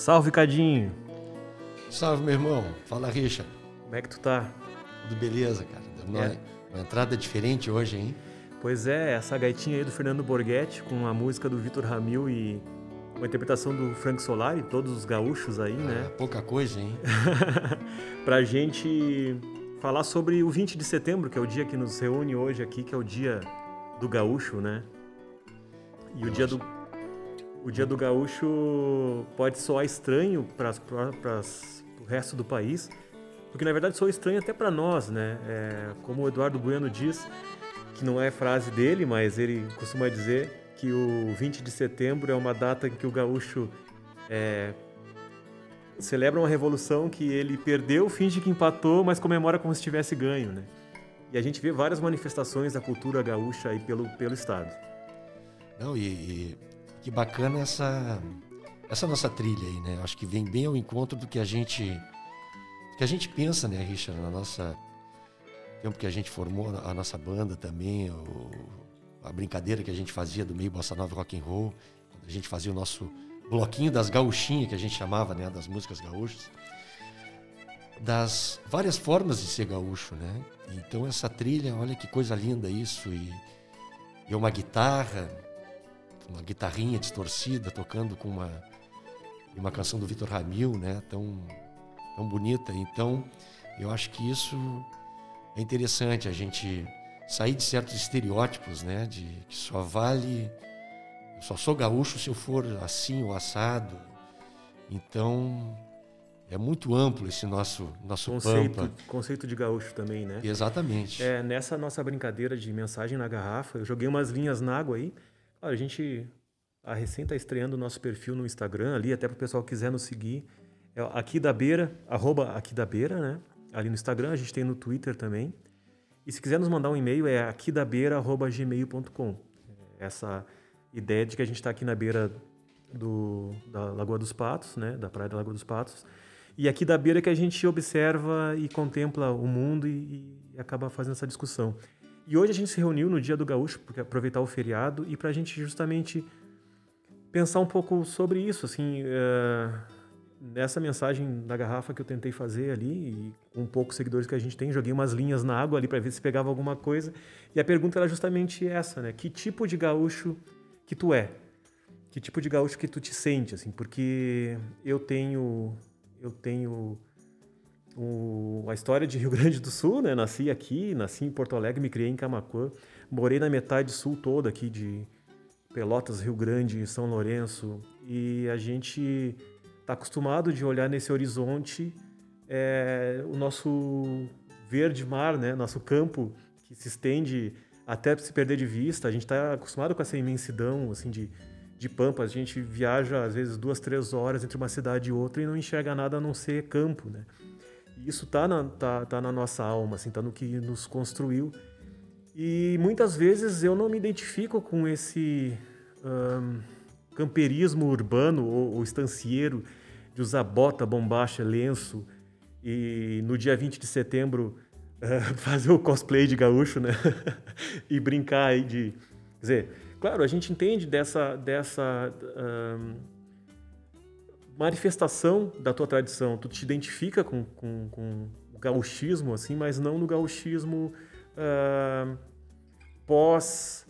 Salve, Cadinho! Salve, meu irmão. Fala, Richard. Como é que tu tá? Tudo beleza, cara. Uma, é. uma entrada diferente hoje, hein? Pois é, essa gaitinha aí do Fernando Borghetti com a música do Vitor Ramil e uma interpretação do Frank Solari, todos os gaúchos aí, ah, né? Pouca coisa, hein? pra gente falar sobre o 20 de setembro, que é o dia que nos reúne hoje aqui, que é o dia do gaúcho, né? E o dia do o dia do gaúcho pode soar estranho para o resto do país, porque na verdade soa estranho até para nós, né? É, como o Eduardo Bueno diz, que não é frase dele, mas ele costuma dizer que o 20 de setembro é uma data em que o gaúcho é, celebra uma revolução que ele perdeu, finge que empatou, mas comemora como se tivesse ganho, né? E a gente vê várias manifestações da cultura gaúcha aí pelo, pelo estado. Não, e, e que bacana essa essa nossa trilha aí, né? Acho que vem bem ao encontro do que a gente que a gente pensa, né, Richard, na nossa tempo que a gente formou a nossa banda também, o, a brincadeira que a gente fazia do meio bossa nova rock and roll, a gente fazia o nosso bloquinho das gauchinhas que a gente chamava, né, das músicas gaúchas, das várias formas de ser gaúcho, né? Então essa trilha, olha que coisa linda isso e, e uma guitarra, uma guitarrinha distorcida tocando com uma uma canção do Vitor Ramil, né? Tão tão bonita. Então eu acho que isso é interessante a gente sair de certos estereótipos, né? De que só vale. Eu só sou gaúcho se eu for assim ou assado. Então é muito amplo esse nosso nosso conceito, pampa. conceito de gaúcho também, né? Exatamente. É, nessa nossa brincadeira de mensagem na garrafa, eu joguei umas linhas na água aí. A gente a recém está estreando o nosso perfil no Instagram ali, até para o pessoal quiser nos seguir. É aqui da beira, arroba aqui da beira, né? Ali no Instagram, a gente tem no Twitter também. E se quiser nos mandar um e-mail é aquidabeira.gmail.com. Essa ideia de que a gente está aqui na beira do, da Lagoa dos Patos, né? da Praia da Lagoa dos Patos. E aqui da beira que a gente observa e contempla o mundo e, e acaba fazendo essa discussão. E hoje a gente se reuniu no Dia do Gaúcho, para aproveitar o feriado e para a gente justamente pensar um pouco sobre isso, assim, uh, nessa mensagem da garrafa que eu tentei fazer ali, e com poucos seguidores que a gente tem, joguei umas linhas na água ali para ver se pegava alguma coisa. E a pergunta era justamente essa, né? Que tipo de gaúcho que tu é? Que tipo de gaúcho que tu te sente, assim? Porque eu tenho eu tenho o, a história de Rio Grande do Sul, né? Nasci aqui, nasci em Porto Alegre, me criei em Camacuã, morei na metade sul toda aqui de Pelotas, Rio Grande, São Lourenço, e a gente está acostumado de olhar nesse horizonte é, o nosso verde mar, né? Nosso campo que se estende até se perder de vista. A gente está acostumado com essa imensidão assim de, de pampas. A gente viaja às vezes duas, três horas entre uma cidade e outra e não enxerga nada a não ser campo, né? Isso está na, tá, tá na nossa alma, assim, tá no que nos construiu. E muitas vezes eu não me identifico com esse camperismo urbano ou, ou estancieiro de usar bota, bombacha, lenço e no dia 20 de setembro uh, fazer o cosplay de gaúcho, né? e brincar aí de. Quer dizer, claro, a gente entende dessa, dessa manifestação da tua tradição. Tu te identifica com, com, com o gauchismo, assim, mas não no gauchismo uh, pós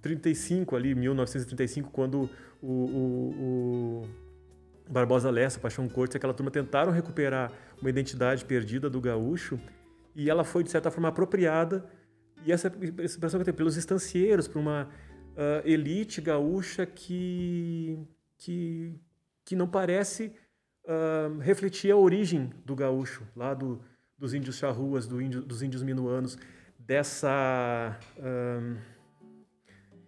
35 ali, 1935, quando o, o, o Barbosa Lessa, Paixão Cortes, aquela turma tentaram recuperar uma identidade perdida do gaúcho e ela foi, de certa forma, apropriada. E essa expressão que eu tenho pelos estancieiros, por uma uh, elite gaúcha que, que, que não parece uh, refletir a origem do gaúcho, lá do, dos índios charruas, do índio, dos índios minuanos, dessa uh,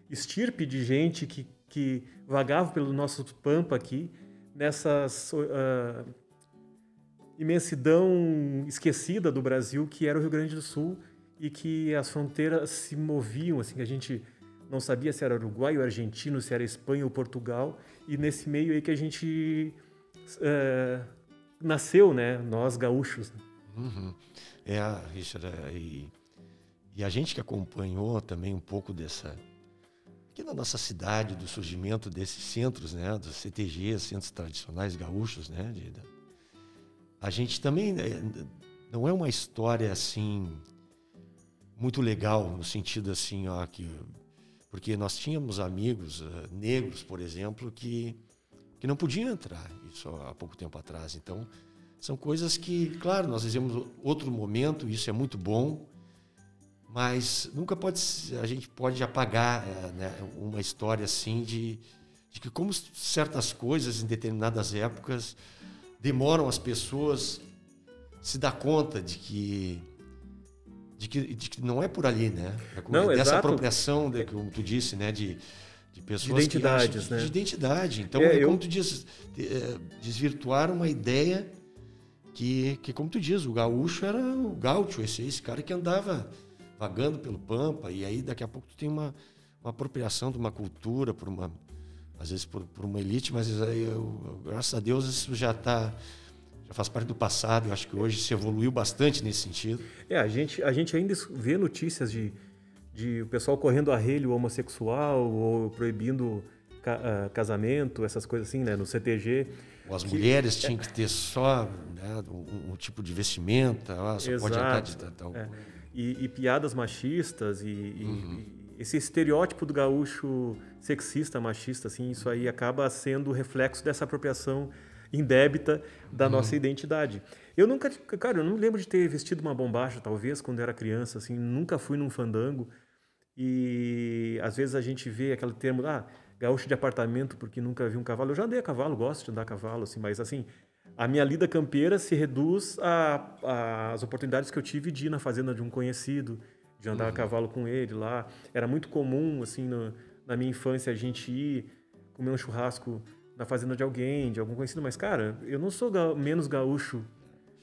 estirpe de gente que, que vagava pelo nosso pampa aqui nessa uh, imensidão esquecida do Brasil que era o Rio Grande do Sul e que as fronteiras se moviam, assim, a gente não sabia se era Uruguai ou Argentino, se era Espanha ou Portugal, e nesse meio aí que a gente uh, nasceu, né, nós gaúchos. Uhum. É, Richard, é, e, e a gente que acompanhou também um pouco dessa aqui na nossa cidade, do surgimento desses centros, né, dos CTGs, centros tradicionais gaúchos, né, de, a gente também né, não é uma história assim muito legal no sentido assim, ó, que porque nós tínhamos amigos uh, negros, por exemplo, que que não podiam entrar isso há pouco tempo atrás. Então, são coisas que, claro, nós vivemos outro momento, isso é muito bom, mas nunca pode a gente pode apagar é, né, uma história assim de, de que como certas coisas em determinadas épocas demoram as pessoas se dar conta de que de que, de que não é por ali, né? É não, dessa exato. apropriação, de, como tu disse, né, de, de pessoas de identidades, né? de identidade. Então, é, é, como eu... tu diz, é, desvirtuar uma ideia que, que, como tu diz, o gaúcho era o gaúcho, esse, esse cara que andava vagando pelo Pampa, e aí daqui a pouco tu tem uma, uma apropriação de uma cultura, por uma, às vezes por, por uma elite, mas aí eu, graças a Deus isso já está já faz parte do passado. Eu acho que hoje se evoluiu bastante nesse sentido. É, a gente, a gente ainda vê notícias de, de o pessoal correndo arrelho homossexual ou proibindo ca, uh, casamento, essas coisas assim, né, no CTG. Ou as que, mulheres tinham que ter só né, um, um, tipo de vestimenta, ó, só exato, pode andar de tal é. e, e, piadas machistas e, uhum. e, esse estereótipo do gaúcho sexista, machista, assim, isso aí acaba sendo reflexo dessa apropriação indébita da uhum. nossa identidade. Eu nunca, cara, eu não lembro de ter vestido uma bombacha, talvez, quando era criança, assim, nunca fui num fandango. E às vezes a gente vê aquele termo, ah, gaúcho de apartamento porque nunca vi um cavalo. Eu já andei a cavalo, gosto de andar a cavalo, assim, mas assim, a minha lida campeira se reduz às oportunidades que eu tive de ir na fazenda de um conhecido, de andar uhum. a cavalo com ele lá. Era muito comum, assim, no, na minha infância, a gente ir comer um churrasco na fazenda de alguém, de algum conhecido, mas, cara, eu não sou ga menos gaúcho.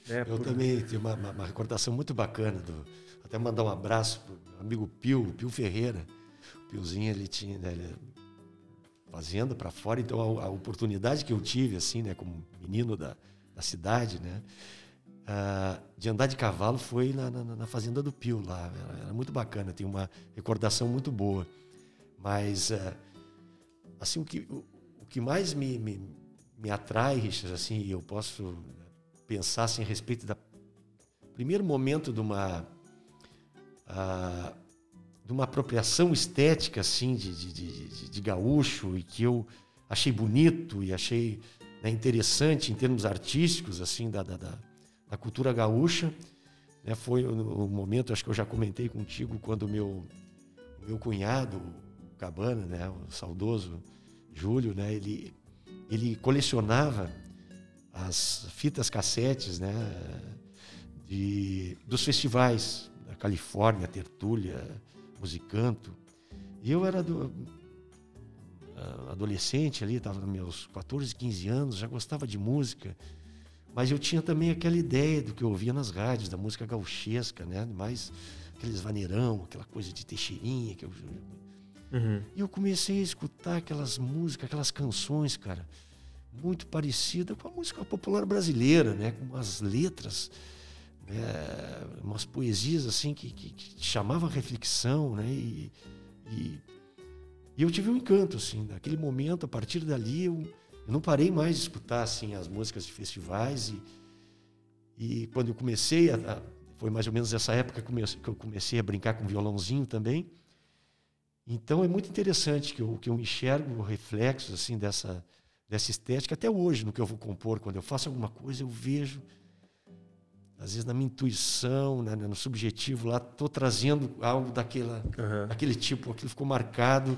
Né, eu por... também tenho uma, uma, recordação muito bacana, do, até mandar um abraço pro meu amigo Pio, Pio Ferreira. O Piozinho, ele tinha, né, ele, fazenda para fora, então a, a, oportunidade que eu tive, assim, né, como menino da, da cidade, né, uh, de andar de cavalo foi na, na, na fazenda do Pio lá, era, era, muito bacana, tem uma recordação muito boa, mas, uh, assim, o que, que mais me, me, me atrai, Richard, assim, eu posso pensar assim, a respeito da primeiro momento de uma uh, de uma apropriação estética assim de, de, de, de, gaúcho e que eu achei bonito e achei né, interessante em termos artísticos assim da, da, da cultura gaúcha né, foi o, momento acho que eu já comentei contigo quando o meu meu cunhado o Cabana né o saudoso Júlio, né, ele, ele colecionava as fitas cassetes né, de, dos festivais da Califórnia, Tertúlia, Musicanto. E eu era do, ah, adolescente ali, estava nos meus 14, 15 anos, já gostava de música, mas eu tinha também aquela ideia do que eu ouvia nas rádios, da música gauchesca, né? mais aqueles vaneirão, aquela coisa de teixeirinha que eu Uhum. E eu comecei a escutar aquelas músicas, aquelas canções, cara, muito parecida com a música popular brasileira, né? Com umas letras, né? umas poesias assim que, que, que chamavam a reflexão, né? E, e, e, eu tive um encanto, assim, naquele momento, a partir dali eu, eu não parei mais de escutar, assim, as músicas de festivais e, e quando eu comecei, a, a, foi mais ou menos essa época que eu comecei a brincar com violãozinho também, então é muito interessante que eu, que eu enxergo reflexos assim dessa, dessa estética até hoje no que eu vou compor. Quando eu faço alguma coisa, eu vejo, às vezes na minha intuição, né, no subjetivo lá, estou trazendo algo daquela, uhum. daquele tipo, aquilo ficou marcado.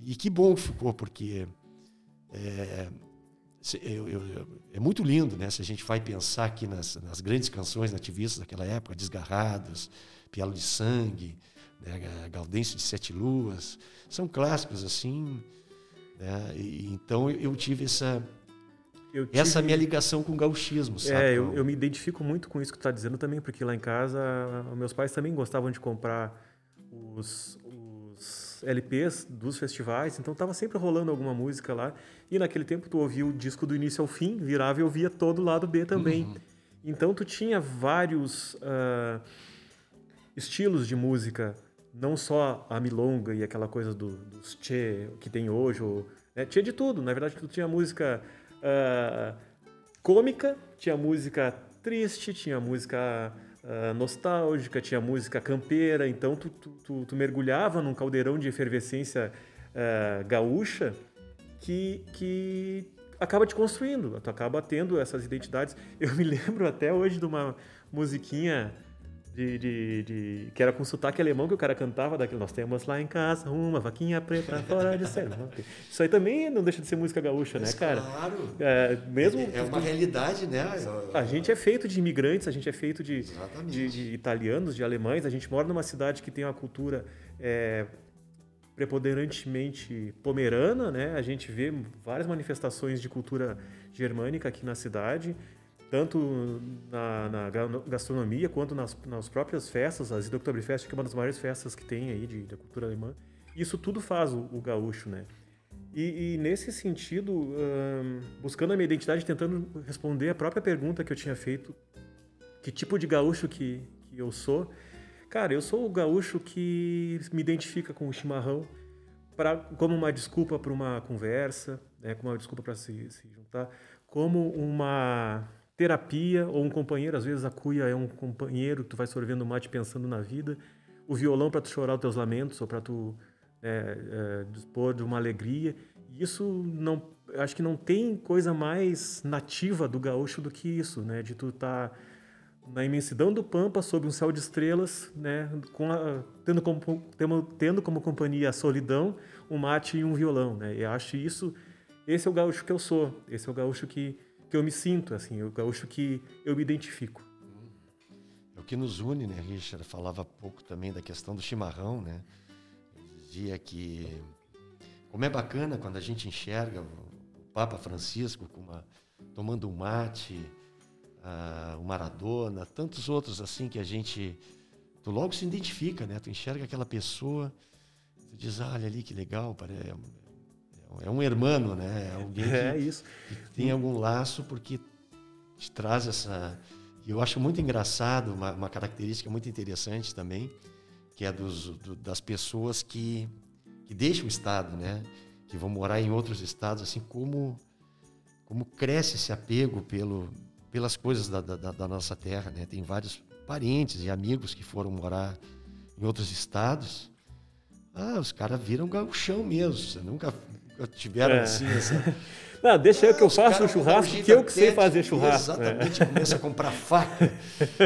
E que bom que ficou, porque é, eu, eu, é muito lindo, né? Se a gente vai pensar aqui nas, nas grandes canções nativistas daquela época, Desgarrados, Pialo de Sangue, né, Gaudêncio de Sete Luas, são clássicos assim. Né, e, então eu tive essa tive... essa minha ligação com o gauchismo, sabe? É, eu, eu me identifico muito com isso que tu está dizendo também, porque lá em casa meus pais também gostavam de comprar os, os LPs dos festivais, então estava sempre rolando alguma música lá. E naquele tempo tu ouvia o disco do início ao fim, virava e ouvia todo o lado B também. Uhum. Então tu tinha vários uh, estilos de música não só a milonga e aquela coisa do, dos tchê que tem hoje, ou, né? tinha de tudo. Na verdade, tu tinha música uh, cômica, tinha música triste, tinha música uh, nostálgica, tinha música campeira. Então, tu, tu, tu, tu mergulhava num caldeirão de efervescência uh, gaúcha que, que acaba te construindo, tu acaba tendo essas identidades. Eu me lembro até hoje de uma musiquinha de, de, de, que era com sotaque alemão que o cara cantava daquele nós temos lá em casa uma vaquinha preta fora de sério. Isso aí também não deixa de ser música gaúcha, Mas né, cara? Claro. É, mesmo, é uma realidade, né? A gente é feito de imigrantes, a gente é feito de, de, de, italianos, de alemães, a gente mora numa cidade que tem uma cultura é, preponderantemente pomerana, né? A gente vê várias manifestações de cultura germânica aqui na cidade tanto na, na, gastronomia quanto nas, nas próprias festas, as Oktoberfest, que é uma das maiores festas que tem aí de, da cultura alemã. Isso tudo faz o, o gaúcho, né? E, e nesse sentido, buscando a minha identidade, tentando responder a própria pergunta que eu tinha feito, que tipo de gaúcho que, que eu sou, cara, eu sou o gaúcho que me identifica com o chimarrão pra, como uma desculpa para uma conversa, né, como uma desculpa para se, se juntar, como uma terapia ou um companheiro, às vezes a cuia é um companheiro, tu vai sorvendo mate pensando na vida, o violão para tu chorar os teus lamentos ou para tu é, é, dispor de uma alegria. Isso não, acho que não tem coisa mais nativa do gaúcho do que isso, né? De tu estar tá na imensidão do pampa sob um céu de estrelas, né? Com a, tendo como tendo como companhia a solidão, um mate e um violão, né? E acho isso esse é o gaúcho que eu sou, esse é o gaúcho que que eu me sinto, assim, o gaúcho que eu me identifico. É o que nos une, né, Richard? Falava pouco também da questão do chimarrão, né? Ele dizia que como é bacana quando a gente enxerga o Papa Francisco uma, tomando um mate, o Maradona, tantos outros assim que a gente tu logo se identifica, né? Tu enxerga aquela pessoa, tu diz, ah, olha ali que legal, parece é um hermano, né? É alguém que, é isso. que tem algum laço porque te traz essa. Eu acho muito engraçado, uma, uma característica muito interessante também, que é dos, do, das pessoas que, que deixam o estado, né? Que vão morar em outros estados, assim como como cresce esse apego pelo, pelas coisas da, da, da nossa terra, né? Tem vários parentes e amigos que foram morar em outros estados. Ah, os caras viram gauchão mesmo. Você nunca tiveram é. assim essa. Não, deixa eu que eu faço o churrasco, que eu que sei fazer churrasco. Exatamente, é. começa a comprar faca.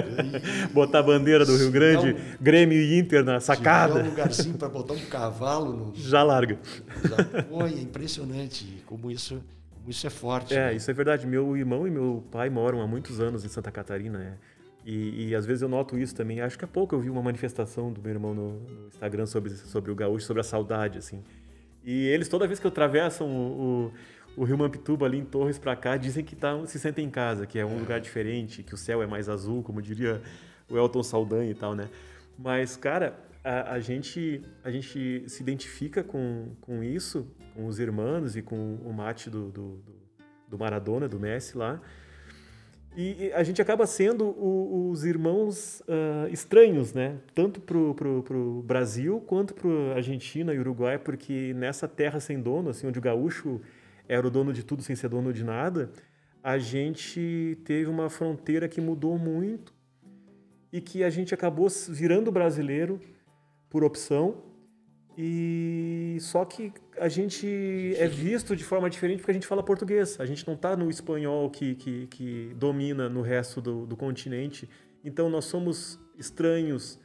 botar a bandeira do Rio Grande, um, Grêmio e Inter na sacada. um lugarzinho para botar um cavalo. No... Já larga. Pô, é impressionante como isso, como isso é forte. É, né? isso é verdade. Meu irmão e meu pai moram há muitos anos em Santa Catarina. É. E, e, às vezes eu noto isso também. Acho que há pouco eu vi uma manifestação do meu irmão no, no Instagram sobre, sobre o gaúcho, sobre a saudade, assim. E eles, toda vez que atravessam o, o, o Rio Mampituba ali em Torres para cá, dizem que tá, se sentem em casa, que é um é. lugar diferente, que o céu é mais azul, como diria o Elton Saldanha e tal, né? Mas, cara, a, a, gente, a gente se identifica com, com isso, com os irmãos e com o mate do, do, do Maradona, do Messi lá, e a gente acaba sendo o, os irmãos uh, estranhos, né? Tanto para o Brasil quanto para Argentina e Uruguai, porque nessa terra sem dono, assim, onde o gaúcho era o dono de tudo sem ser dono de nada, a gente teve uma fronteira que mudou muito e que a gente acabou virando brasileiro por opção e só que a gente é visto de forma diferente porque a gente fala português. A gente não está no espanhol que, que, que, domina no resto do, do continente. Então nós somos estranhos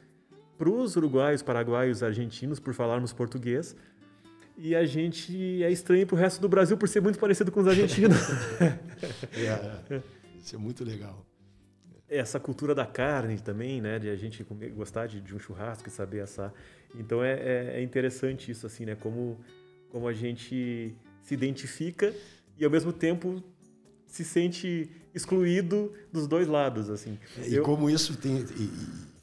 para os uruguaios, paraguaios, argentinos por falarmos português. E a gente é estranho para o resto do Brasil por ser muito parecido com os argentinos. é, isso é muito legal. Essa cultura da carne também, né? De a gente comer, gostar de, de um churrasco e saber assar. Então é, é, é, interessante isso, assim, né? Como, como a gente se identifica e ao mesmo tempo se sente excluído dos dois lados, assim. E Eu... como isso tem, e,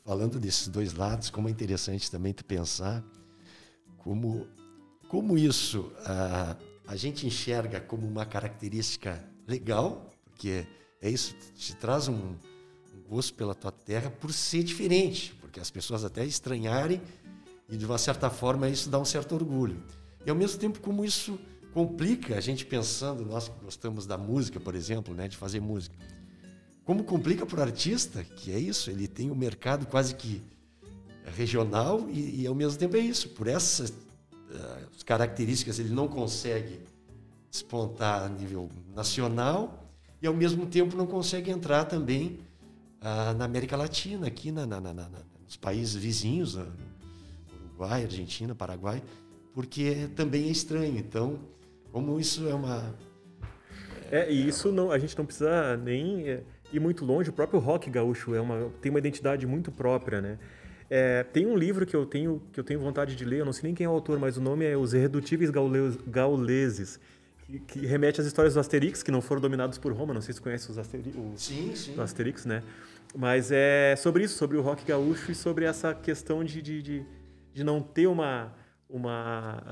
falando desses dois lados, como é interessante também tu pensar como, como isso a, a gente enxerga como uma característica legal, porque é isso, te traz um, um gosto pela tua terra por ser diferente, porque as pessoas até estranharem E de uma certa forma isso dá um certo orgulho. E ao mesmo tempo como isso complica a gente pensando, nós que gostamos da música, por exemplo, né, de fazer música. Como complica para o artista, que é isso, ele tem o um mercado quase que regional e, e, ao mesmo tempo é isso, por essas uh, características ele não consegue despontar a nível nacional e ao mesmo tempo não consegue entrar também uh, na América Latina, aqui na, na, na, nos países vizinhos, uh, Uruguai, Argentina, Paraguai, porque também é estranho. Então, como isso é uma é, e isso não, a gente não precisa nem é, ir muito longe. O próprio rock gaúcho é uma, tem uma identidade muito própria, né? É, tem um livro que eu tenho que eu tenho vontade de ler, eu não sei nem quem é o autor, mas o nome é Os Irredutíveis Gauleses, que, que, remete às histórias do Asterix, que não foram dominados por Roma. Não sei se você conhece os Asterix, o, sim, sim. Asterix, né? Mas é sobre isso, sobre o rock gaúcho e sobre essa questão de, de, de, de não ter uma, uma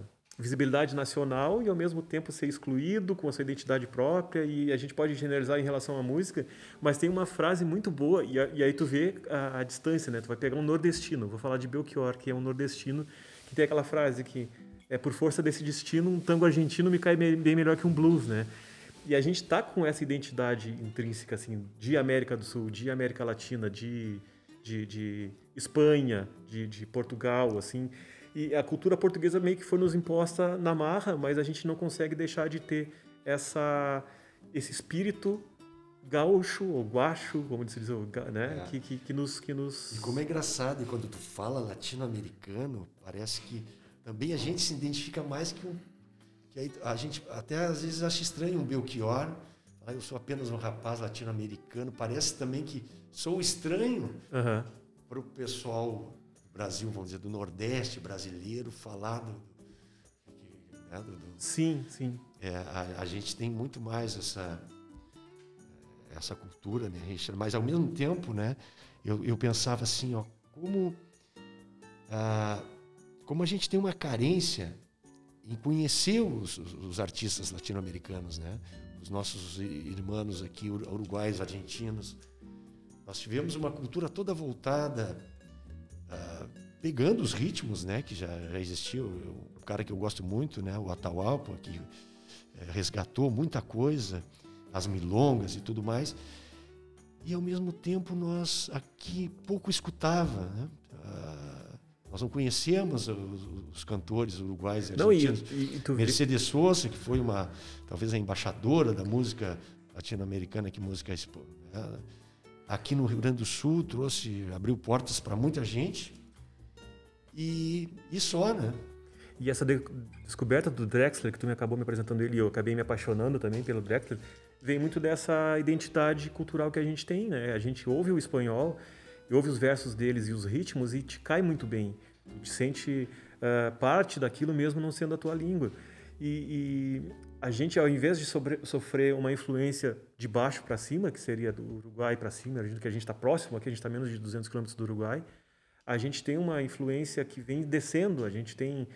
uh, visibilidade nacional e ao mesmo tempo ser excluído com a sua identidade própria e a gente pode generalizar em relação à música, mas tem uma frase muito boa e, a, e aí tu vê a, a, distância, né? Tu vai pegar um nordestino, vou falar de Belchior, que é um nordestino, que tem aquela frase que é por força desse destino um tango argentino me cai bem melhor que um blues, né? E a gente está com essa identidade intrínseca assim de América do Sul, de América Latina, de, de, de Espanha, de, de Portugal, assim, e a cultura portuguesa meio que foi nos imposta na marra, mas a gente não consegue deixar de ter essa, esse espírito gaúcho ou guacho, como diz, né? É. Que, que, que, nos, que nos... E como é engraçado, e quando tu fala latino-americano, parece que também a gente se identifica mais que um... Que aí a gente até às vezes acha estranho um Belchior, ah, eu sou apenas um rapaz latino-americano, parece também que sou estranho uhum. para o pessoal Brasil, vamos dizer, do Nordeste brasileiro, falar do. Né, do, do sim, sim. É, a, a, gente tem muito mais essa, essa cultura, né, Richard? Mas ao mesmo tempo, né, eu, eu pensava assim, ó, como, ah, como a gente tem uma carência em conhecer os, os, os artistas latino-americanos, né? Os nossos irmãos aqui, uruguaios, argentinos. Nós tivemos uma cultura toda voltada ah, pegando os ritmos né, que já, já existiam. Um cara que eu gosto muito, né, o Atahualpa, que é, resgatou muita coisa, as milongas e tudo mais. E ao mesmo tempo nós aqui pouco escutava. Né? Nós não conhecemos os, os cantores uruguais e argentinos. Não, e, e Mercedes Sosa, que foi uma talvez a embaixadora da música latino-americana, que música né? aqui no Rio Grande do Sul, trouxe, abriu portas para muita gente. E, e só, né? E essa de descoberta do Drexler, que tu me acabou me apresentando ele e eu acabei me apaixonando também pelo Drexler, vem muito dessa identidade cultural que a gente tem, né? A gente ouve o espanhol, ouve os versos deles e os ritmos e te cai muito bem. Tu te sente uh, parte daquilo mesmo não sendo a tua língua. E, e a gente, ao invés de sobre, sofrer uma influência de baixo para cima, que seria do Uruguai para cima, que a gente está próximo, aqui a gente está menos de 200 quilômetros do Uruguai, a gente tem uma influência que vem descendo. A gente tem,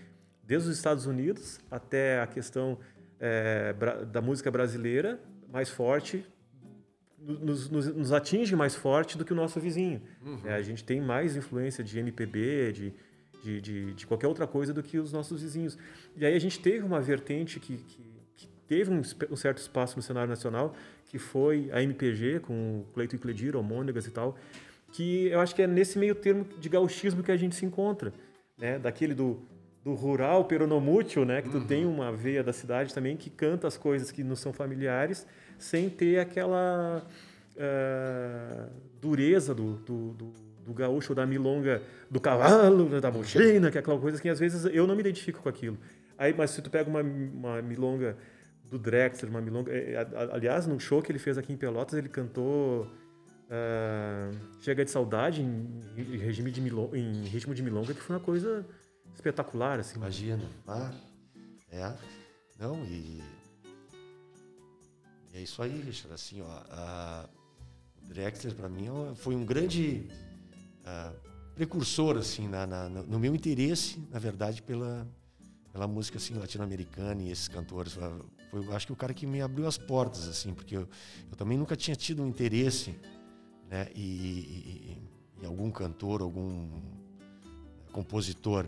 desde os Estados Unidos até a questão é, da música brasileira, mais forte, nos, nos, nos, atinge mais forte do que o nosso vizinho. Uhum. É, a gente tem mais influência de MPB, de, de, de, de, qualquer outra coisa do que os nossos vizinhos. E aí a gente teve uma vertente que, que teve um, um, certo espaço no cenário nacional, que foi a MPG, com o Cleito e Cledir, Homônegas e tal, que eu acho que é nesse meio termo de gauchismo que a gente se encontra, né? Daquele do, do rural peronomútil, né? Que tu uhum. tem uma veia da cidade também que canta as coisas que nos são familiares, sem ter aquela uh, dureza do, do, do, do gaúcho, da milonga, do cavalo, da bochina, que é aquela coisa que às vezes eu não me identifico com aquilo. Aí, mas se tu pega uma, uma milonga do Drexler, uma milonga. É, é, aliás, no show que ele fez aqui em Pelotas, ele cantou uh, Chega de Saudade em, em, regime de milonga, em ritmo de milonga, que foi uma coisa espetacular. Assim. Imagina. Ah, é. Não, e. E é isso aí, Richard. Assim, ó, a, o Drexler, para mim, foi um grande uh, precursor, assim, na, na, no meu interesse, na verdade, pela, pela música assim latino-americana e esses cantores foi acho que o cara que me abriu as portas assim porque eu, eu também nunca tinha tido um interesse né e, e, e algum cantor algum compositor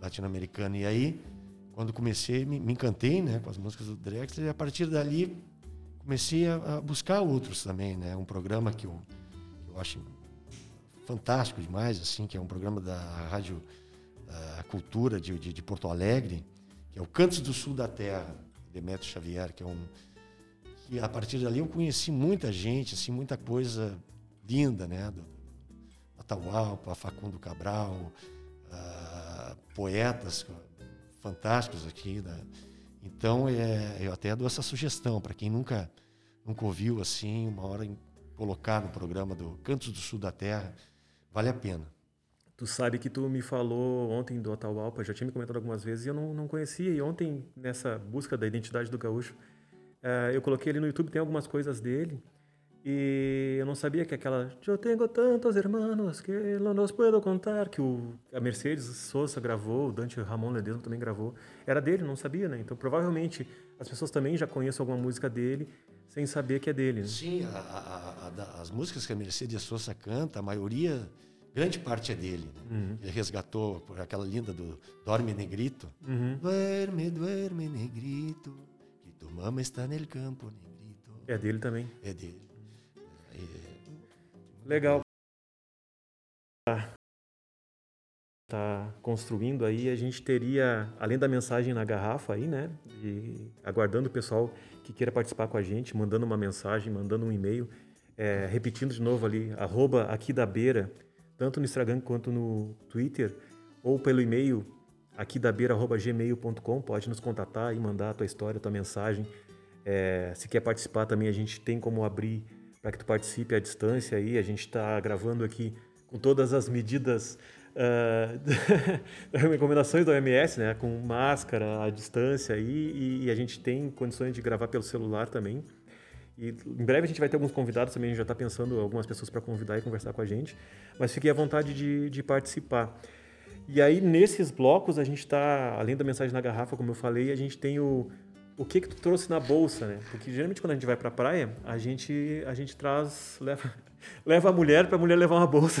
latino-americano. E aí, quando comecei, me, me, encantei né, com as músicas do Drexler, e a partir dali comecei a, a buscar outros também. Né? Um programa que eu, que eu acho fantástico demais, assim, que é um programa da Rádio Cultura de, de, de Porto Alegre, que é o Cantos do Sul da Terra, Demetrio Xavier, que é um que a partir dali eu conheci muita gente, assim, muita coisa linda, né? Do Atahualpa, Facundo Cabral, uh, poetas fantásticos aqui. Né? Então, é, eu até dou essa sugestão para quem nunca, nunca ouviu assim, uma hora em, colocar no programa do Cantos do Sul da Terra, vale a pena. Tu sabe que tu me falou ontem do Atahualpa, já tinha me comentado algumas vezes e eu não, não conhecia. E ontem, nessa busca da identidade do gaúcho, uh, eu coloquei ali no YouTube, tem algumas coisas dele. E eu não sabia que aquela Eu tenho tantos irmãos que não nos puedo contar, que o, a Mercedes Sosa gravou, o Dante Ramon Ledesma também gravou, era dele, não sabia, né? Então provavelmente as pessoas também já conhecem alguma música dele sem saber que é dele. Né? Sim, a, a, a, as músicas que a Mercedes Sosa canta, a maioria grande parte é dele. Né? Uhum. Ele resgatou aquela linda do Dorme Negrito. Uhum. Duerme, duerme, Negrito, que tu mama está no campo, Negrito. É dele também. É dele. Legal. Tá construindo aí, a gente teria, além da mensagem na garrafa aí, né? E aguardando o pessoal que queira participar com a gente, mandando uma mensagem, mandando um e-mail, é, repetindo de novo ali, arroba aqui da beira, tanto no Instagram quanto no Twitter, ou pelo e-mail aqui da beira.gmail.com. Pode nos contatar e mandar a tua história, a tua mensagem. É, se quer participar também, a gente tem como abrir para que tu participe à distância aí. A gente está gravando aqui com todas as medidas, uh, recomendações da OMS, né? Com máscara, à distância aí, e, e a gente tem condições de gravar pelo celular também. E em breve a gente vai ter alguns convidados também, a gente já está pensando algumas pessoas para convidar e conversar com a gente. Mas fiquei à vontade de, de participar. E aí, nesses blocos, a gente está, além da mensagem na garrafa, como eu falei, a gente tem o, o que que tu trouxe na bolsa, né? Porque geralmente quando a gente vai para a praia, a gente, a gente traz, leva, leva a mulher para a mulher levar uma bolsa.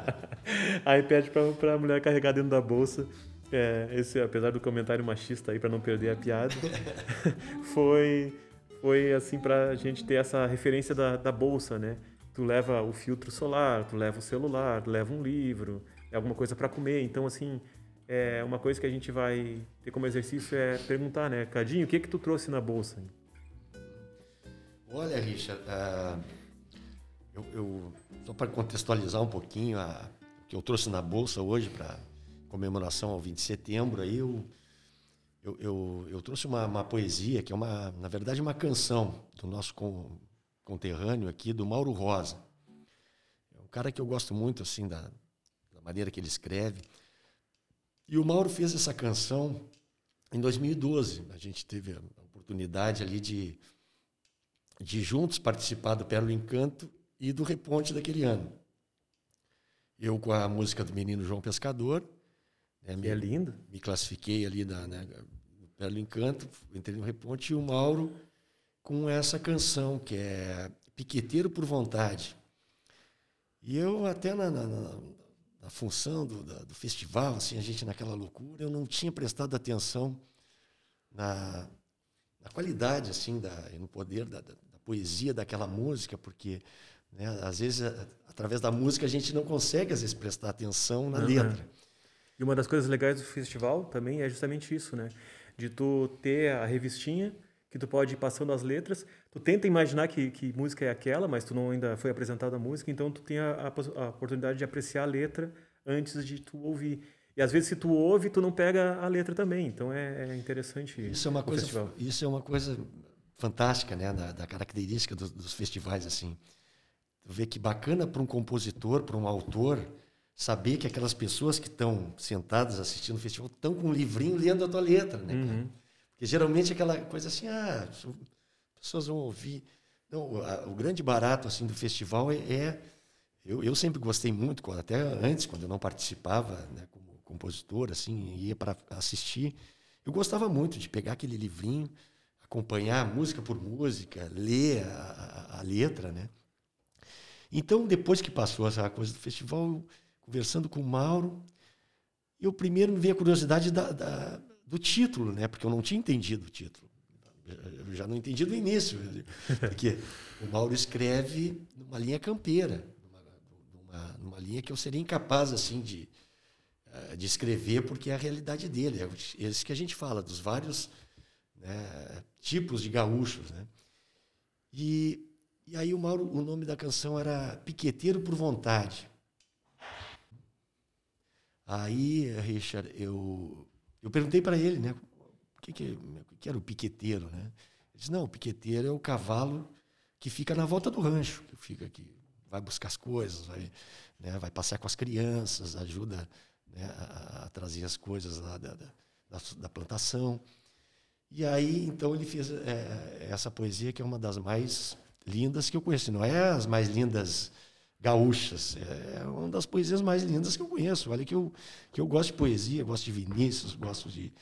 aí pede para a mulher carregar dentro da bolsa. É, esse, apesar do comentário machista aí, para não perder a piada, foi foi assim para a gente ter essa referência da, da bolsa, né? Tu leva o filtro solar, tu leva o celular, tu leva um livro, é alguma coisa para comer. Então, assim, é uma coisa que a gente vai ter como exercício é perguntar, né? Cadinho, o que que tu trouxe na bolsa? Olha, Richard, uh, eu, eu, só para contextualizar um pouquinho a, o que eu trouxe na bolsa hoje para comemoração ao 20 de setembro, aí eu eu, eu, eu trouxe uma, uma, poesia que é uma, na verdade, uma canção do nosso conterrâneo aqui, do Mauro Rosa. É um cara que eu gosto muito assim da, da maneira que ele escreve. E o Mauro fez essa canção em 2012. A gente teve a oportunidade ali de, de juntos participar do Pérola Encanto e do Reponte daquele ano. Eu com a música do menino João Pescador é, me, é lindo. Me classifiquei ali na, né, no Belo Encanto, entrei no Reponte e o Mauro com essa canção que é Piqueteiro por Vontade. E eu até na, na, na, na função do, da, do festival, assim, a gente naquela loucura, eu não tinha prestado atenção na, na qualidade, assim, da, no poder da, da, da poesia daquela música, porque né, às vezes, através da música, a gente não consegue, às vezes, prestar atenção na uhum. letra. E uma das coisas legais do festival também é justamente isso, né? De tu ter a revistinha que tu pode ir passando as letras, tu tenta imaginar que, que música é aquela, mas tu não ainda foi apresentada a música, então tu tem a, a, a, oportunidade de apreciar a letra antes de tu ouvir. E às vezes se tu ouve, tu não pega a letra também, então é, é interessante isso é uma coisa festival. Isso é uma coisa fantástica, né, da, da característica dos, dos festivais assim. Tu vê que bacana para um compositor, para um autor, saber que aquelas pessoas que estão sentadas assistindo o festival estão com um livrinho lendo a tua letra, né, uhum. Porque geralmente aquela coisa assim, ah, as pessoas vão ouvir. Não, a, o grande barato assim do festival é, é eu, eu, sempre gostei muito, até antes, quando eu não participava né, como compositor, assim, ia para assistir, eu gostava muito de pegar aquele livrinho, acompanhar música por música, ler a, a, a letra, né? Então, depois que passou essa coisa do festival, eu, conversando com o Mauro, eu primeiro me veio a curiosidade da, da, do título, né? Porque eu não tinha entendido o título. Eu já não entendi do início. Porque o Mauro escreve numa linha campeira, numa, numa linha que eu seria incapaz assim de, eh, de escrever, porque é a realidade dele. É isso que a gente fala, dos vários né, tipos de gaúchos. Né? E, e aí o Mauro, o nome da canção era Piqueteiro por Vontade. Aí, Richard, eu, eu perguntei para ele, né? O que, que, que, era o piqueteiro, né? Ele disse, não, o piqueteiro é o cavalo que fica na volta do rancho, que fica aqui, vai buscar as coisas, vai, né, vai passear com as crianças, ajuda né, a, a, trazer as coisas lá da, da, da, plantação. E aí, então, ele fez é, essa poesia que é uma das mais lindas que eu conheço. Não é as mais lindas gaúchas. É uma das poesias mais lindas que eu conheço. Olha que eu, que eu gosto de poesia, gosto de Vinícius, gosto de,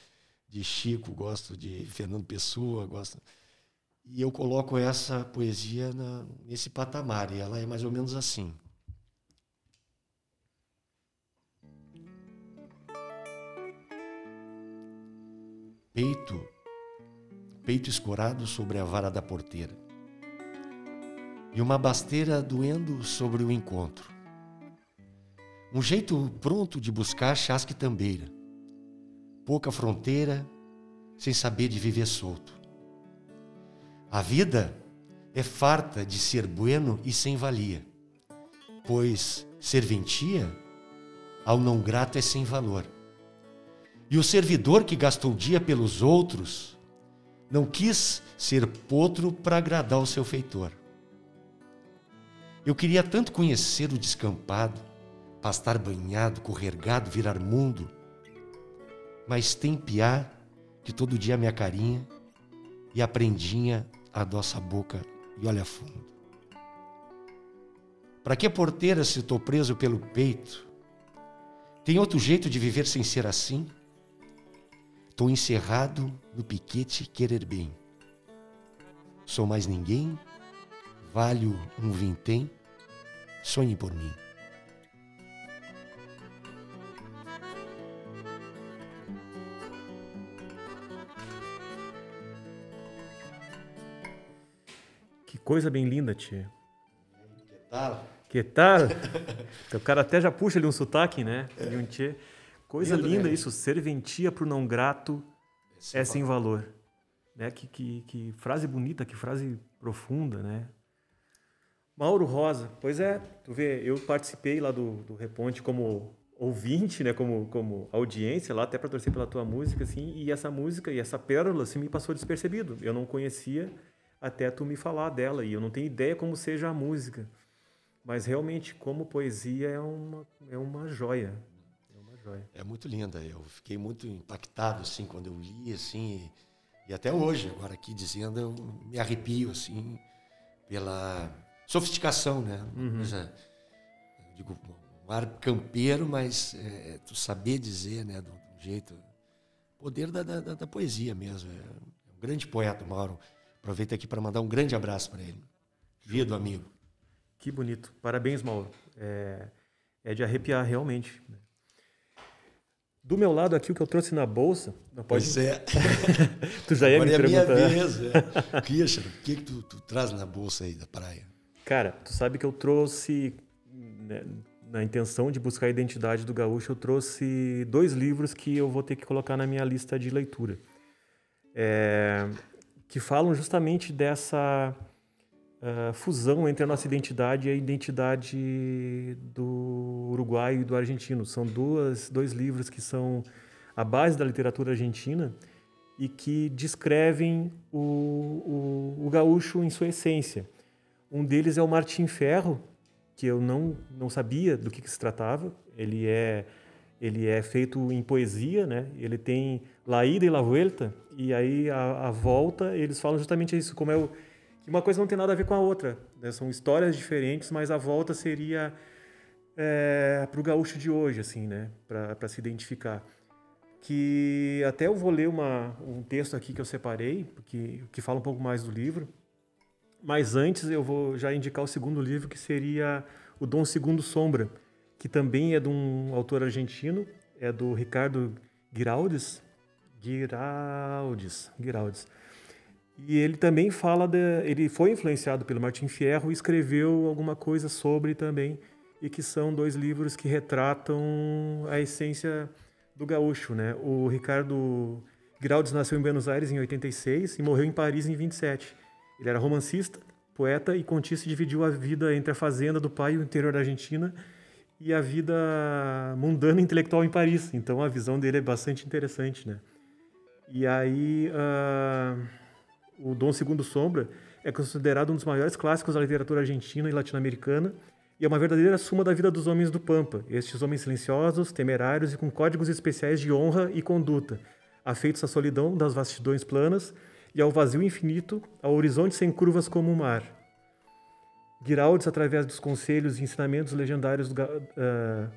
de Chico, gosto de Fernando Pessoa, gosto. E eu coloco essa poesia na, nesse patamar, e ela é mais ou menos assim. Peito, peito escorado sobre a vara da porteira e uma basteira doendo sobre o encontro. Um jeito pronto de buscar chasque tambeira. Pouca fronteira, sem saber de viver solto. A vida é farta de ser bueno e sem valia, pois serventia ao não grato é sem valor. E o servidor que gastou dia pelos outros não quis ser potro para agradar o seu feitor. Eu queria tanto conhecer o descampado, pastar banhado, correr gado, virar mundo. Mas tem piá que todo dia me acarinha e a prendinha adoça a boca e olha fundo. Para que porteira se estou preso pelo peito? Tem outro jeito de viver sem ser assim? Estou encerrado no piquete querer bem. Sou mais ninguém valho um vintém, sonhe por mim. Que coisa bem linda, tia. Que tal? Que tal? o cara até já puxa ali um sotaque, né? É. Um tchê. Coisa Lindo, linda né? isso. Serventia pro não grato é, é sem valor. Né? Que, que, que frase bonita, que frase profunda, né? Mauro Rosa, pois é, tu vê, eu participei lá do, do Reponte como ouvinte, né, como, como audiência lá, até para torcer pela tua música, assim, e essa música e essa pérola, assim, me passou despercebido. Eu não conhecia até tu me falar dela, e eu não tenho ideia como seja a música. Mas realmente, como poesia, é uma, é uma joia. É uma joia. É muito linda. Eu fiquei muito impactado, assim, quando eu li, assim, e, e até hoje, agora aqui dizendo, eu me arrepio, assim, pela sofisticação, né? Uhum. Coisa, digo, um ar campeiro, mas é, tu saber dizer, né, do, jeito, poder da, da, da, poesia mesmo. É um grande poeta, Mauro. Aproveito aqui para mandar um grande abraço para ele. Dia do amigo. Que bonito. Parabéns, Mauro. É, é de arrepiar realmente. Né? Do meu lado aqui, o que eu trouxe na bolsa. Não pode... Pois é. tu já ia Agora me é perguntar. É minha vez. É. Richard, o que, que tu, tu traz na bolsa aí da praia? Cara, tu sabe que eu trouxe, né, na intenção de buscar a identidade do gaúcho, eu trouxe dois livros que eu vou ter que colocar na minha lista de leitura. É, que falam justamente dessa uh, fusão entre a nossa identidade e a identidade do uruguaio e do argentino. São duas, dois livros que são a base da literatura argentina e que descrevem o, o, o gaúcho em sua essência. Um deles é o Martim Ferro, que eu não, não sabia do que, que se tratava. Ele é ele é feito em poesia, né? Ele tem La ida e la vuelta, e aí a, a volta, eles falam justamente isso, como é o, que uma coisa não tem nada a ver com a outra. Né? São histórias diferentes, mas a volta seria é, para o gaúcho de hoje, assim, né? Para se identificar. Que até eu vou ler uma, um texto aqui que eu separei, que, que fala um pouco mais do livro. Mas antes eu vou já indicar o segundo livro, que seria O Dom Segundo Sombra, que também é de um autor argentino, é do Ricardo Giraldes. Giraldes. Giraldes. E ele também fala de, ele foi influenciado pelo Martin Fierro e escreveu alguma coisa sobre também e que são dois livros que retratam a essência do gaúcho, né? O Ricardo Giraldes nasceu em Buenos Aires em 86 e morreu em Paris em 27. Ele era romancista, poeta e contista e dividiu a vida entre a fazenda do pai e o interior da Argentina e a vida mundana intelectual em Paris. Então a visão dele é bastante interessante, né? E aí uh, o Dom Segundo Sombra é considerado um dos maiores clássicos da literatura argentina e latino-americana e é uma verdadeira suma da vida dos homens do Pampa, estes homens silenciosos, temerários e com códigos especiais de honra e conduta, afeitos à solidão das vastidões planas e ao vazio infinito, ao horizonte sem curvas como o mar. Guiraldes, através dos conselhos e ensinamentos legendários do, uh,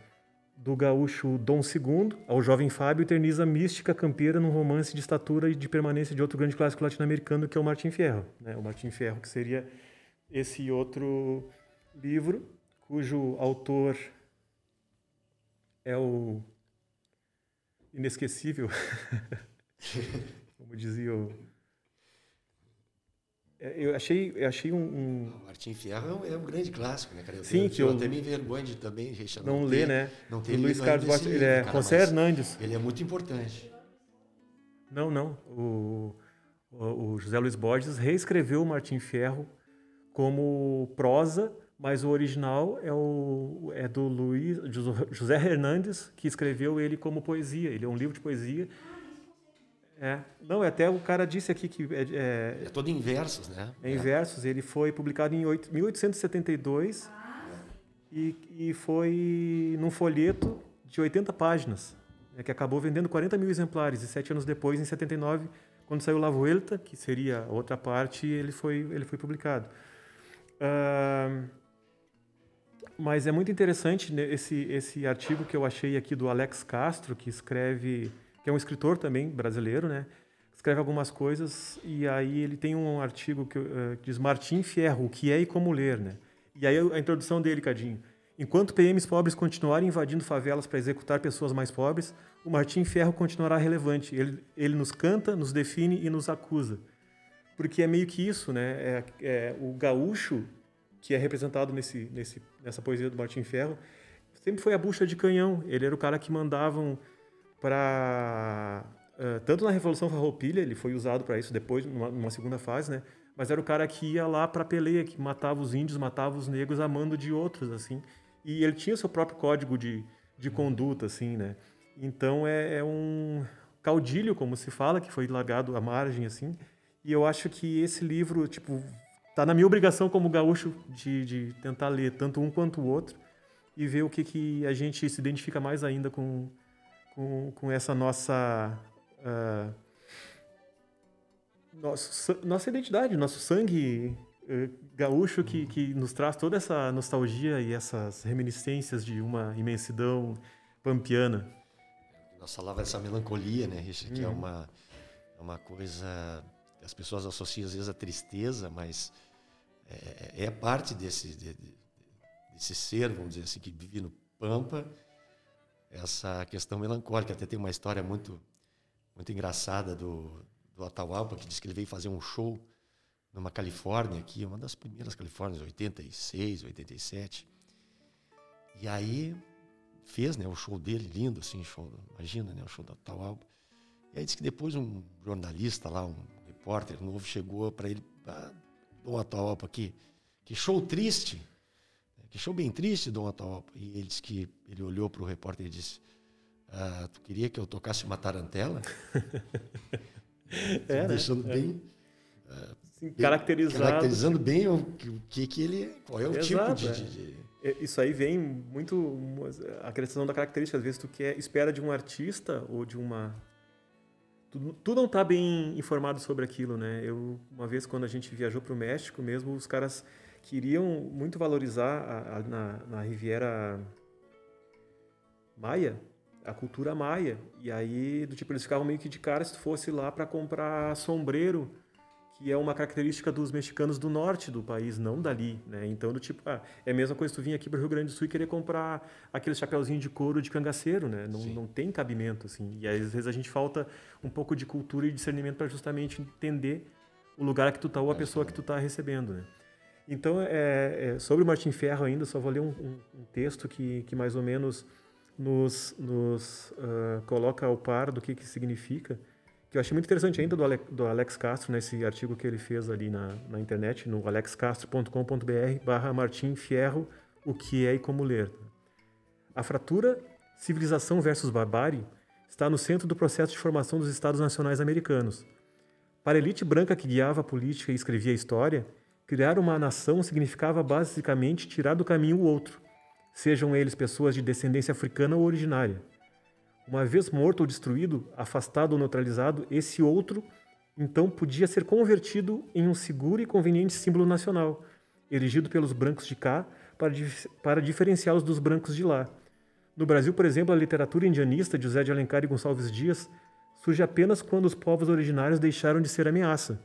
do gaúcho Dom II, ao jovem Fábio, eterniza a mística campeira num romance de estatura e de permanência de outro grande clássico latino-americano, que é o Martim Fierro. Né? O Martim Fierro, que seria esse outro livro cujo autor é o inesquecível, como dizia o. É, eu achei, eu achei um. um... Martim Fierro é um, é um, grande clássico, né, cara? Eu Sim, tenho, que eu, eu até me envergonho de também, Richard, não, não lê, né? Não tem Luiz Carlos Borges, ele é José Hernandes. Ele é muito importante. Não, não. O, o, o José Luiz Borges reescreveu o Martim Fierro como prosa mas o original é, o, é do Luiz, José Hernandes, que escreveu ele como poesia. Ele é um livro de poesia. É. Não, até o cara disse aqui que... É, é, é todo em versos, né? É em versos. Ele foi publicado em 8, 1872 e, e foi num folheto de 80 páginas, né, que acabou vendendo 40 mil exemplares. E sete anos depois, em 79, quando saiu La Vuelta, que seria outra parte, ele foi, ele foi publicado. Uh, mas é muito interessante esse, esse artigo que eu achei aqui do Alex Castro, que escreve, que é um escritor também brasileiro, né? Escreve algumas coisas e aí ele tem um artigo que, uh, que diz Martim Fierro, o que é e como ler, né? E aí a introdução dele, Cadinho. Enquanto PMs pobres continuarem invadindo favelas para executar pessoas mais pobres, o Martim Ferro continuará relevante. Ele, ele nos canta, nos define e nos acusa. Porque é meio que isso, né? É, é, o gaúcho que é representado nesse, nesse, nessa poesia do Martim Ferro, sempre foi a bucha de canhão. Ele era o cara que mandavam para uh, tanto na Revolução Farroupilha, ele foi usado para isso depois numa, numa, segunda fase, né? Mas era o cara que ia lá para peleia, que matava os índios, matava os negros a mando de outros, assim. E ele tinha seu próprio código de, de conduta, assim, né? Então é, é um caudilho, como se fala, que foi largado à margem, assim. E eu acho que esse livro, tipo, tá na minha obrigação como gaúcho de, de tentar ler tanto um quanto o outro e ver o que, que a gente se identifica mais ainda com, com, com essa nossa. Uh, nosso, nossa identidade, nosso sangue uh, gaúcho que, que nos traz toda essa nostalgia e essas reminiscências de uma imensidão pampiana. Nossa lava essa melancolia, né, Richard? Que é uhum. é uma, uma coisa as pessoas associam às vezes a tristeza, mas é, é parte desse, de, desse ser, vamos dizer assim, que vive no Pampa, essa questão melancólica. Até tem uma história muito, muito engraçada do, do Atahualpa, que diz que ele veio fazer um show numa Califórnia aqui, uma das primeiras Califórnias, 86, 87. E aí fez né, o show dele, lindo assim, show, imagina, né, o show do Atahualpa. E aí disse que depois um jornalista lá, um repórter novo, chegou para ele, ah, Dom Ataopa aqui, que show triste, show bem triste, Dom Ataopa. E ele disse que ele olhou para o repórter e disse: ah, Tu queria que eu tocasse uma tarantela? é, né? Deixando é. bem, ah, Sim, bem, caracterizado. Caracterizando bem o que, que ele. Qual é o Exato, tipo de, de, é, Isso aí vem muito. A questão da característica. Às vezes tu quer, espera de um artista ou de uma tu, tu não está bem informado sobre aquilo, né? Eu uma vez quando a gente viajou para o México mesmo, os caras queriam muito valorizar a, a, na, na Riviera Maia, a cultura maia. E aí, do tipo, eles ficavam meio que de cara se tu fosse lá para comprar sombreiro, que é uma característica dos mexicanos do norte do país, não dali, né? Então, do tipo, ah, é a mesma coisa tu vir aqui para o Rio Grande do Sul e querer comprar aquele chapeuzinho de couro de cangaceiro, né? Não, não tem cabimento, assim. E às vezes a gente falta um pouco de cultura e discernimento para justamente entender o lugar que tu tá ou a pessoa que tu tá recebendo, né? Então, é, é, sobre o Martim Ferro ainda, só vou ler um, um, um texto que, que mais ou menos nos, nos uh, coloca ao par do que, que significa, que eu achei muito interessante ainda do, Ale, do Alex Castro, nesse artigo que ele fez ali na, na internet, no alexcastro.com.br barra Martim Fierro, o que é e como ler. A fratura civilização versus barbárie está no centro do processo de formação dos Estados Nacionais americanos. Para a elite branca que guiava a política e escrevia a história, criar uma nação significava basicamente tirar do caminho o outro, sejam eles pessoas de descendência africana ou originária. Uma vez morto ou destruído, afastado ou neutralizado, esse outro então podia ser convertido em um seguro e conveniente símbolo nacional, erigido pelos brancos de cá para, para diferenciá-los dos brancos de lá. No Brasil, por exemplo, a literatura indianista de José de Alencar e Gonçalves Dias surge apenas quando os povos originários deixaram de ser ameaça.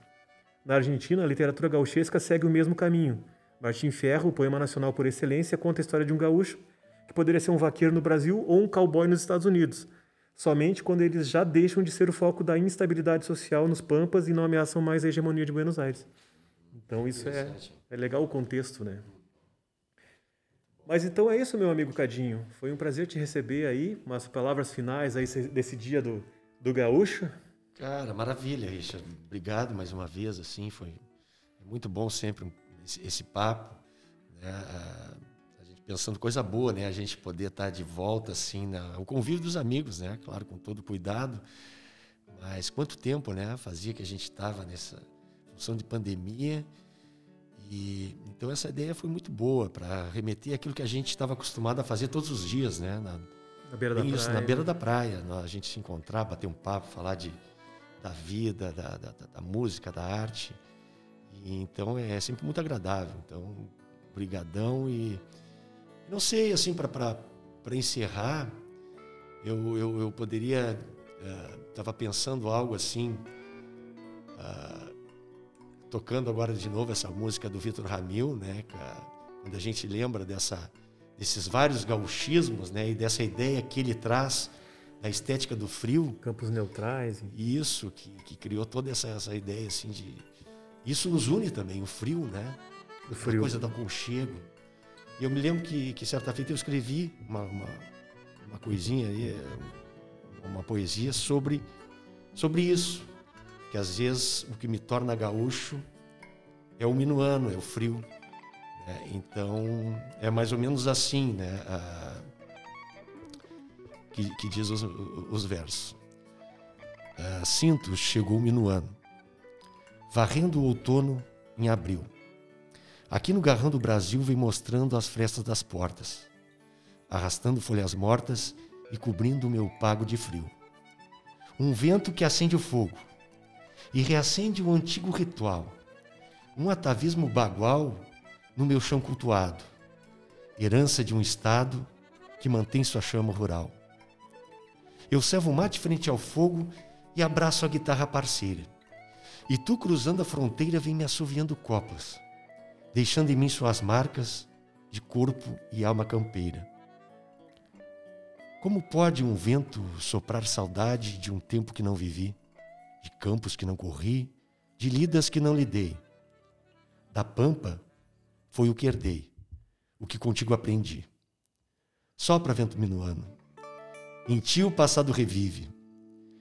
Na Argentina, a literatura gauchesca segue o mesmo caminho. Martim Ferro, o poema nacional por excelência, conta a história de um gaúcho que poderia ser um vaqueiro no Brasil ou um cowboy nos Estados Unidos, somente quando eles já deixam de ser o foco da instabilidade social nos Pampas e não ameaçam mais a hegemonia de Buenos Aires. Então isso é, é legal o contexto, né? Mas então é isso, meu amigo Cadinho. Foi um prazer te receber aí. Umas palavras finais aí desse dia do, do gaúcho. Cara, maravilha, Richard. Obrigado mais uma vez. Assim, foi muito bom sempre esse, esse papo. Né? A gente pensando coisa boa, né? A gente poder estar de volta, assim, na, o convívio dos amigos, né? Claro, com todo cuidado. Mas quanto tempo, né? Fazia que a gente estava nessa função de pandemia. E então essa ideia foi muito boa para remeter aquilo que a gente estava acostumado a fazer todos os dias, né? Na, na beira da isso, praia. na beira da praia, a gente se encontrar, bater um papo, falar de da vida, da, da, da música, da arte. E, então é sempre muito agradável. Então, brigadão e não sei assim para encerrar, eu, eu, eu poderia estava uh, pensando algo assim uh, tocando agora de novo essa música do Vitor Ramil, né? Quando a gente lembra dessa desses vários gauchismos, né? E dessa ideia que ele traz da estética do frio. Campos neutrais. Isso, que, que criou toda essa, essa ideia assim de. Isso nos une também, o frio, né? O frio. A coisa do aconchego. E eu me lembro que, que certa feita eu escrevi uma, uma, uma coisinha aí, uma poesia sobre, sobre isso. Que às vezes o que me torna gaúcho é o minuano, é o frio. Né? Então é mais ou menos assim, né? Que, que diz os, os versos. Uh, sinto, chegou-me no ano, varrendo o outono em abril. Aqui no garrão do Brasil vem mostrando as frestas das portas, arrastando folhas mortas e cobrindo o meu pago de frio. Um vento que acende o fogo e reacende o antigo ritual, um atavismo bagual no meu chão cultuado, herança de um estado que mantém sua chama rural. Eu servo o mate frente ao fogo e abraço a guitarra parceira. E tu, cruzando a fronteira, vem me assoviando coplas, deixando em mim suas marcas de corpo e alma campeira. Como pode um vento soprar saudade de um tempo que não vivi, de campos que não corri, de lidas que não lidei? Da pampa foi o que herdei, o que contigo aprendi. Sopra vento minuano, em ti o passado revive.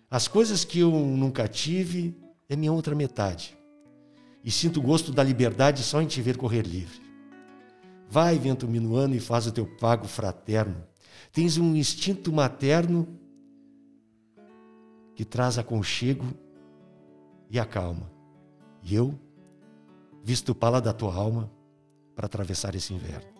As coisas que eu nunca tive é minha outra metade. E sinto o gosto da liberdade só em te ver correr livre. Vai, vento minuano, e faz o teu pago fraterno. Tens um instinto materno que traz aconchego e acalma. E eu visto o pala da tua alma para atravessar esse inverno.